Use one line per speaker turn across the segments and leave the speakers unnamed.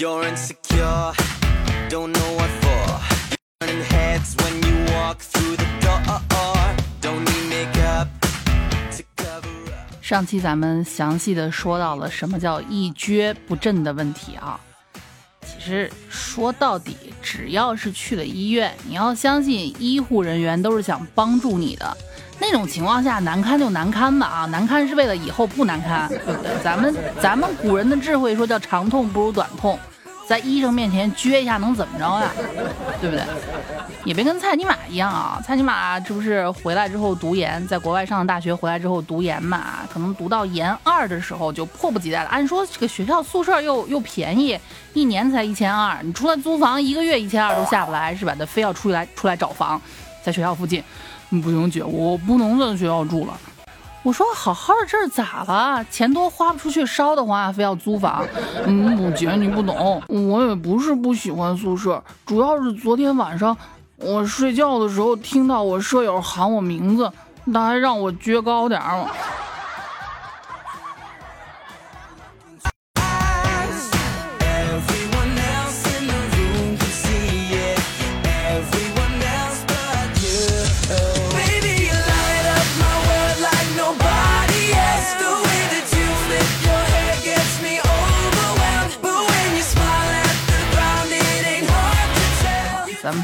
You're insecure, don't know what for. Turning heads when you walk through the door. Don't need makeup to cover up.
上期咱们详细的说到了什么叫一蹶不振的问题啊。其实说到底，只要是去了医院，你要相信医护人员都是想帮助你的。那种情况下，难堪就难堪吧啊，难堪是为了以后不难堪，对不对？咱们咱们古人的智慧说叫长痛不如短痛。在医生面前撅一下能怎么着呀？对不对？也别跟蔡尼玛一样啊！蔡尼玛这不是回来之后读研，在国外上的大学，回来之后读研嘛？可能读到研二的时候就迫不及待了。按说这个学校宿舍又又便宜，一年才一千二，你除了租房一个月一千二都下不来是吧？他非要出来出来找房，在学校附近。不行姐，我不能在学校住了。我说好好的这是咋了？钱多花不出去，烧的慌，非要租房。嗯，不姐你不懂，我也不是不喜欢宿舍，主要是昨天晚上我睡觉的时候听到我舍友喊我名字，他还让我撅高点儿。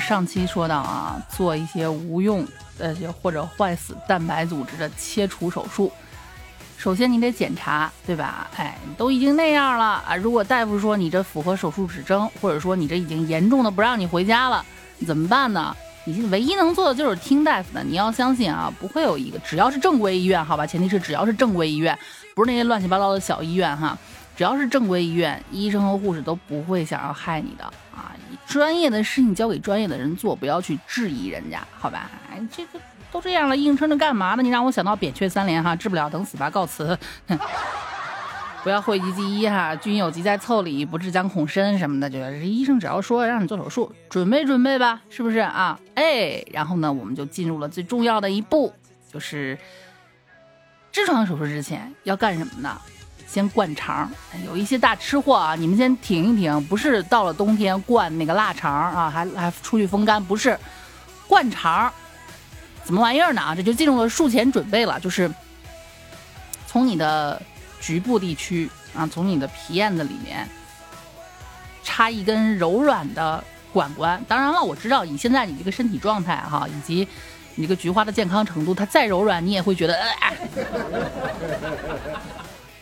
上期说到啊，做一些无用呃或者坏死蛋白组织的切除手术，首先你得检查，对吧？哎，都已经那样了啊，如果大夫说你这符合手术指征，或者说你这已经严重的不让你回家了，怎么办呢？你唯一能做的就是听大夫的。你要相信啊，不会有一个只要是正规医院，好吧？前提是只要是正规医院，不是那些乱七八糟的小医院哈。只要是正规医院，医生和护士都不会想要害你的啊！专业的事情交给专业的人做，不要去质疑人家，好吧？哎，这个都这样了，硬撑着干嘛呢？你让我想到扁鹊三连哈，治不了等死吧，告辞。不要讳疾忌医哈，君有疾在腠理，不治将恐深什么的，就是医生只要说让你做手术，准备准备吧，是不是啊？哎，然后呢，我们就进入了最重要的一步，就是痔疮手术之前要干什么呢？先灌肠，有一些大吃货啊，你们先停一停，不是到了冬天灌那个腊肠啊，还还出去风干，不是灌肠，怎么玩意儿呢？啊，这就进入了术前准备了，就是从你的局部地区啊，从你的皮燕子里面插一根柔软的管管。当然了，我知道以现在你这个身体状态哈，以及你这个菊花的健康程度，它再柔软你也会觉得呃。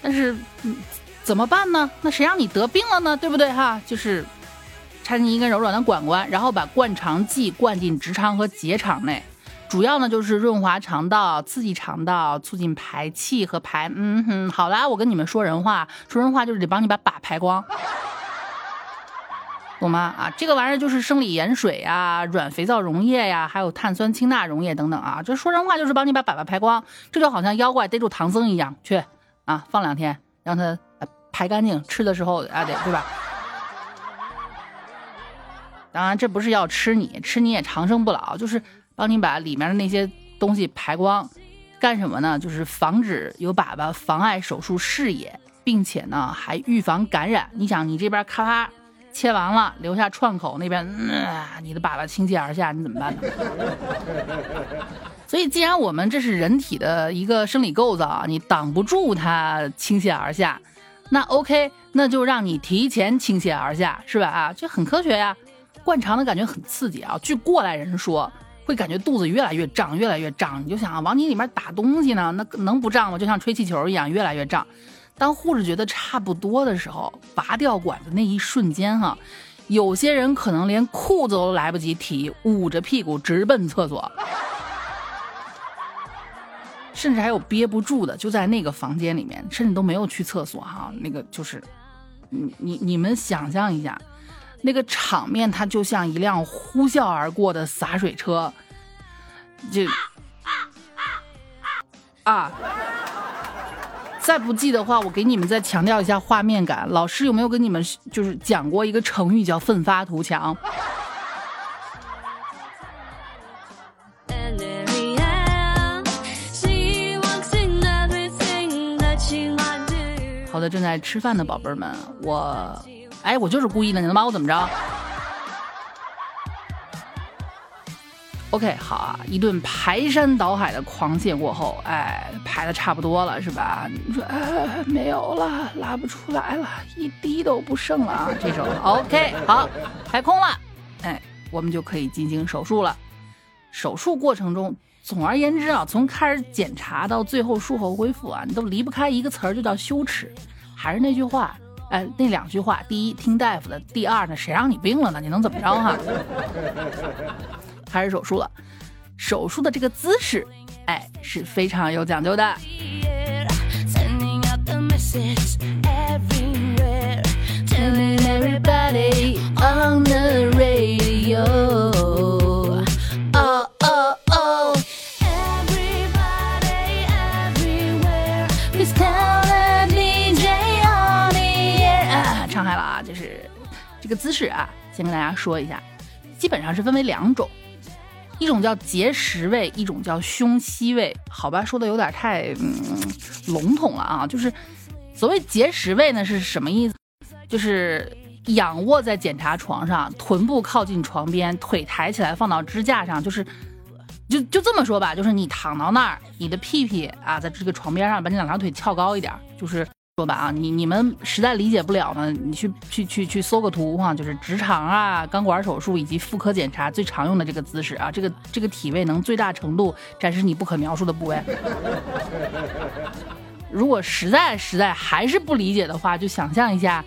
但是，嗯，怎么办呢？那谁让你得病了呢？对不对哈？就是插进一根柔软的管管，然后把灌肠剂灌进直肠和结肠内，主要呢就是润滑肠道、刺激肠道、促进排气和排。嗯哼，好啦，我跟你们说人话，说人话就是得帮你把粑排光。懂吗？啊，这个玩意儿就是生理盐水呀、软肥皂溶液呀，还有碳酸氢钠溶液等等啊。这说人话就是帮你把粑粑排光，这就好像妖怪逮住唐僧一样，去啊放两天，让它排干净，吃的时候啊得对吧？当然这不是要吃你，吃你也长生不老，就是帮你把里面的那些东西排光。干什么呢？就是防止有粑粑妨碍手术视野，并且呢还预防感染。你想，你这边咔嚓。切完了，留下创口，那边、呃、你的粑粑倾泻而下，你怎么办呢？所以，既然我们这是人体的一个生理构造啊，你挡不住它倾泻而下，那 OK，那就让你提前倾泻而下，是吧？啊，这很科学呀。灌肠的感觉很刺激啊，据过来人说，会感觉肚子越来越胀，越来越胀。你就想往你里面打东西呢，那能不胀吗？就像吹气球一样，越来越胀。当护士觉得差不多的时候，拔掉管子那一瞬间，哈，有些人可能连裤子都来不及提，捂着屁股直奔厕所，甚至还有憋不住的，就在那个房间里面，甚至都没有去厕所，哈，那个就是，你你你们想象一下，那个场面，它就像一辆呼啸而过的洒水车，就啊。再不济的话，我给你们再强调一下画面感。老师有没有跟你们就是讲过一个成语叫“奋发图强”？正在吃饭的宝贝们，我哎，我就是故意的，你能把我怎么着？OK，好啊，一顿排山倒海的狂泻过后，哎，排的差不多了，是吧？你说，哎，没有了，拉不出来了，一滴都不剩了啊！这种 OK，好，排空了，哎，我们就可以进行手术了。手术过程中，总而言之啊，从开始检查到最后术后恢复啊，你都离不开一个词儿，就叫羞耻。还是那句话哎那两句话第一听大夫的第二呢谁让你病了呢？你能怎么着哈？开始手术了。手术的这个姿势哎是非常有讲究的。
Everybody on the radio.
姿势啊，先跟大家说一下，基本上是分为两种，一种叫结石位，一种叫胸膝位。好吧，说的有点太嗯笼统了啊，就是所谓结石位呢是什么意思？就是仰卧在检查床上，臀部靠近床边，腿抬起来放到支架上，就是。就就这么说吧，就是你躺到那儿，你的屁屁啊，在这个床边上，把你两条腿翘高一点，就是说吧啊，你你们实在理解不了呢，你去去去去搜个图哈，就是直肠啊、钢管手术以及妇科检查最常用的这个姿势啊，这个这个体位能最大程度展示你不可描述的部位。如果实在实在还是不理解的话，就想象一下，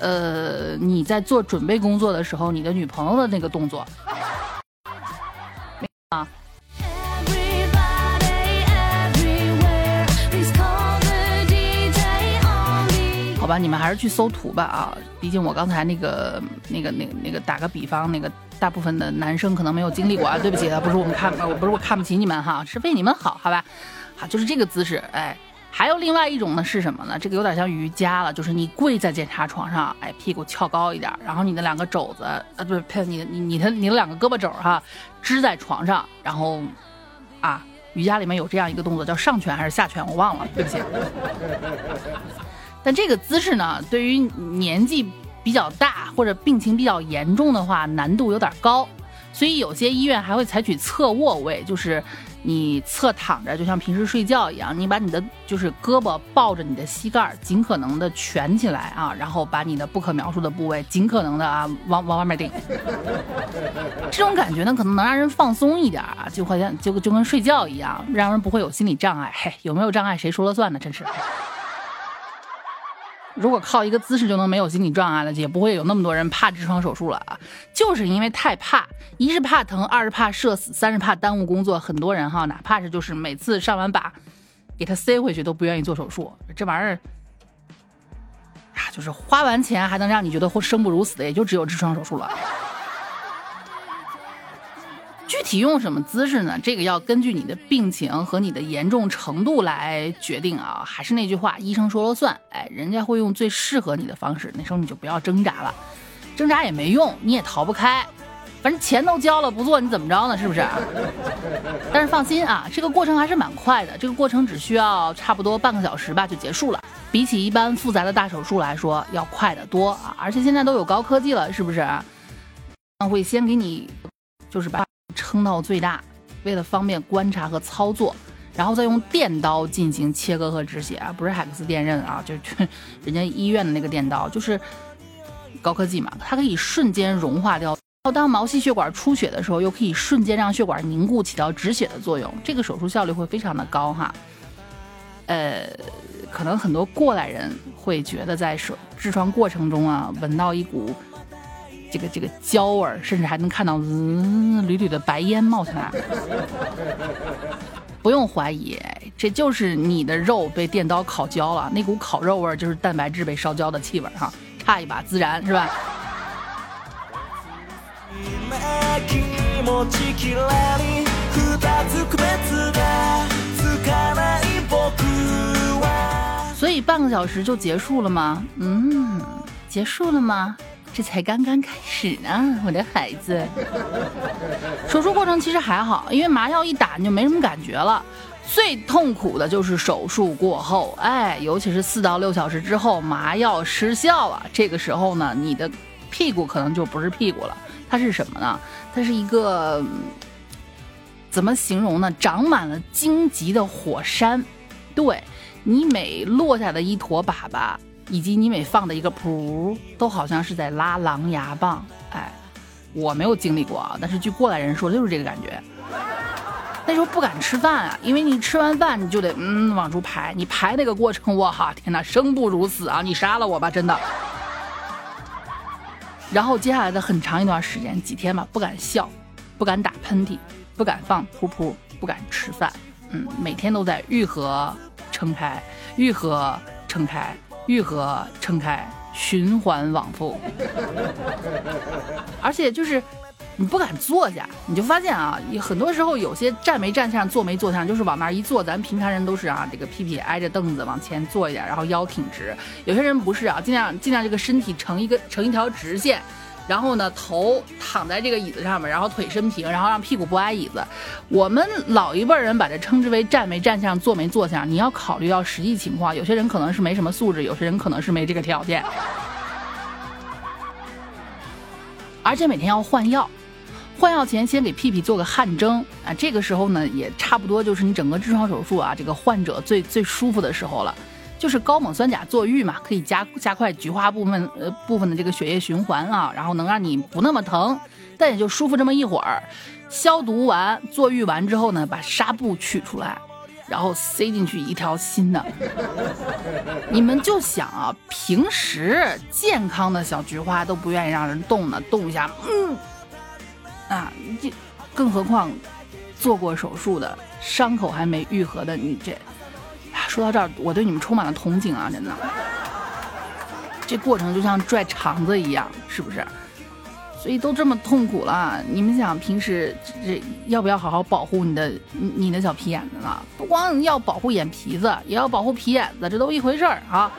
呃，你在做准备工作的时候，你的女朋友的那个动作。
啊
好吧，你们还是去搜图吧啊！毕竟我刚才那个、那个、那、那个，打个比方，那个大部分的男生可能没有经历过啊。对不起啊，不是我们看，我不是我看不起你们哈，是为你们好，好吧？好，就是这个姿势，哎。还有另外一种呢是什么呢？这个有点像瑜伽了，就是你跪在检查床上，哎，屁股翘高一点，然后你的两个肘子，呃，不是呸，你你你的你的两个胳膊肘哈，支在床上，然后啊，瑜伽里面有这样一个动作叫上拳还是下拳，我忘了，对不起。但这个姿势呢，对于年纪比较大或者病情比较严重的话，难度有点高，所以有些医院还会采取侧卧位，就是你侧躺着，就像平时睡觉一样，你把你的就是胳膊抱着你的膝盖，尽可能的蜷起来啊，然后把你的不可描述的部位尽可能的啊往往外面顶。这种感觉呢，可能能让人放松一点啊，就好像就就跟睡觉一样，让人不会有心理障碍。嘿，有没有障碍谁说了算呢？真是。如果靠一个姿势就能没有心理障碍了，也不会有那么多人怕痔疮手术了啊！就是因为太怕，一是怕疼，二是怕社死，三是怕耽误工作。很多人哈，哪怕是就是每次上完靶，给他塞回去都不愿意做手术。这玩意儿啊，就是花完钱还能让你觉得生不如死的，也就只有痔疮手术了。具体用什么姿势呢？这个要根据你的病情和你的严重程度来决定啊。还是那句话，医生说了算。哎，人家会用最适合你的方式，那时候你就不要挣扎了，挣扎也没用，你也逃不开。反正钱都交了，不做你怎么着呢？是不是？但是放心啊，这个过程还是蛮快的，这个过程只需要差不多半个小时吧就结束了。比起一般复杂的大手术来说，要快得多啊！而且现在都有高科技了，是不是？会先给你就是把撑到最大，为了方便观察和操作，然后再用电刀进行切割和止血啊，不是海克斯电刃啊，就就 人家医院的那个电刀，就是高科技嘛，它可以瞬间融化掉。然后当毛细血管出血的时候，又可以瞬间让血管凝固，起到止血的作用。这个手术效率会非常的高哈。呃，可能很多过来人会觉得在手痔疮过程中啊，闻到一股这个这个焦味儿，甚至还能看到嗯缕缕的白烟冒起来。不用怀疑，这就是你的肉被电刀烤焦了，那股烤肉味儿就是蛋白质被烧焦的气味儿哈，差一把孜然是吧？
気持ちきらり二つ区別がつかない僕は
所以半个小时就结束了吗？嗯，结束了吗？ 这才刚刚开始呢，我的孩子。手术过程其实还好，因为麻药一打你就没什么感觉了。最痛苦的就是手术过后，哎，尤其是四到六小时之后，麻药失效了，这个时候呢，你的屁股可能就不是屁股了，它是什么呢？它是一个怎么形容呢？长满了荆棘的火山，对你每落下的一坨粑粑，以及你每放的一个噗，都好像是在拉狼牙棒。哎，我没有经历过啊，但是据过来人说，就是这个感觉。那时候不敢吃饭啊，因为你吃完饭你就得嗯往出排，你排那个过程，我哈，天哪，生不如死啊！你杀了我吧，真的。然后接下来的很长一段时间，几天吧，不敢笑，不敢打喷嚏，不敢放噗噗，不敢吃饭，嗯，每天都在愈合撑开，愈合撑开，愈合撑开，循环往复。而且就是你不敢坐下，你就发现啊，很多时候有些站没站相，坐没坐相，就是往那儿一坐，咱平常人都是啊，这个屁屁挨着凳子往前坐一点，然后腰挺直。有些人不是啊，尽量尽量这个身体成一个成一条直线。然后呢，头躺在这个椅子上面，然后腿伸平，然后让屁股不挨椅子。我们老一辈人把这称之为站没站相，坐没坐相。你要考虑到实际情况，有些人可能是没什么素质，有些人可能是没这个条件，而且每天要换药。换药前先给屁屁做个汗蒸啊，这个时候呢也差不多就是你整个痔疮手术啊，这个患者最最舒服的时候了，就是高锰酸钾坐浴嘛，可以加加快菊花部分呃部分的这个血液循环啊，然后能让你不那么疼，但也就舒服这么一会儿。消毒完坐浴完之后呢，把纱布取出来，然后塞进去一条新的。你们就想啊，平时健康的小菊花都不愿意让人动呢，动一下，嗯。啊，这更何况做过手术的，伤口还没愈合的，你这，说到这儿，我对你们充满了同情啊！真的，这过程就像拽肠子一样，是不是？所以都这么痛苦了，你们想平时这要不要好好保护你的你的小皮眼子呢？不光要保护眼皮子，也要保护皮眼子，这都一回事儿啊。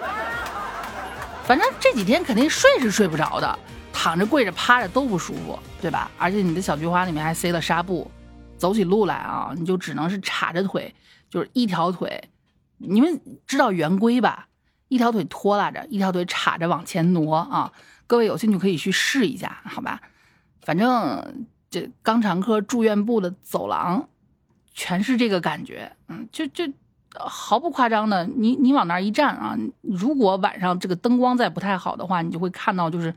反正这几天肯定睡是睡不着的。躺着、跪着、趴着都不舒服，对吧？而且你的小菊花里面还塞了纱布，走起路来啊，你就只能是叉着腿，就是一条腿。你们知道圆规吧？一条腿拖拉着，一条腿叉着往前挪啊。各位有兴趣可以去试一下，好吧？反正这肛肠科住院部的走廊全是这个感觉，嗯，就就毫不夸张的，你你往那儿一站啊，如果晚上这个灯光再不太好的话，你就会看到就是。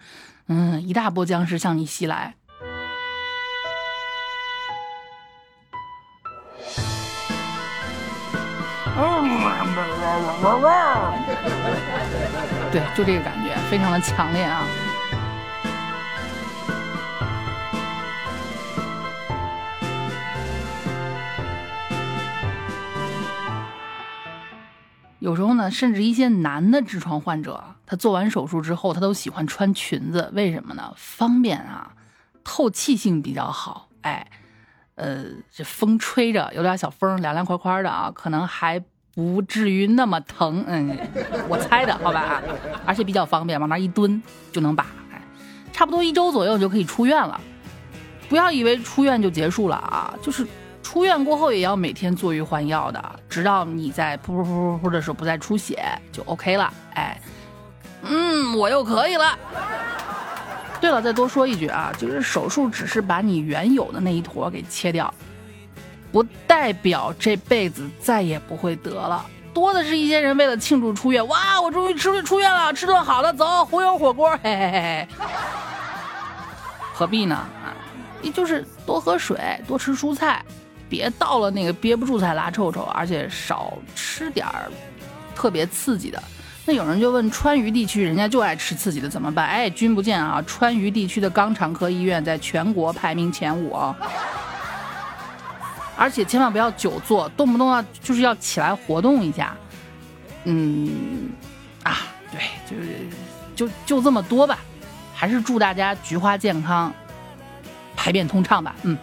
嗯，一大波僵尸向你袭来。对，就这个感觉，非常的强烈啊。有时候呢，甚至一些男的痔疮患者，他做完手术之后，他都喜欢穿裙子，为什么呢？方便啊，透气性比较好。哎，呃，这风吹着有点小风，凉凉快快的啊，可能还不至于那么疼。嗯，我猜的好吧？而且比较方便，往那一蹲就能拔。哎，差不多一周左右就可以出院了。不要以为出院就结束了啊，就是。出院过后也要每天坐浴换药的，直到你在噗噗噗噗噗的时候不再出血就 OK 了。哎，嗯，我又可以了。对了，再多说一句啊，就是手术只是把你原有的那一坨给切掉，不代表这辈子再也不会得了。多的是一些人为了庆祝出院，哇，我终于出出院了，吃顿好的，走，忽悠火锅，嘿嘿嘿，何必呢？啊，你就是多喝水，多吃蔬菜。别到了那个憋不住才拉臭臭，而且少吃点儿特别刺激的。那有人就问，川渝地区人家就爱吃刺激的怎么办？哎，君不见啊，川渝地区的肛肠科医院在全国排名前五啊。而且千万不要久坐，动不动要就是要起来活动一下。嗯，啊，对，就是就就这么多吧。还是祝大家菊花健康，排便通畅吧。嗯。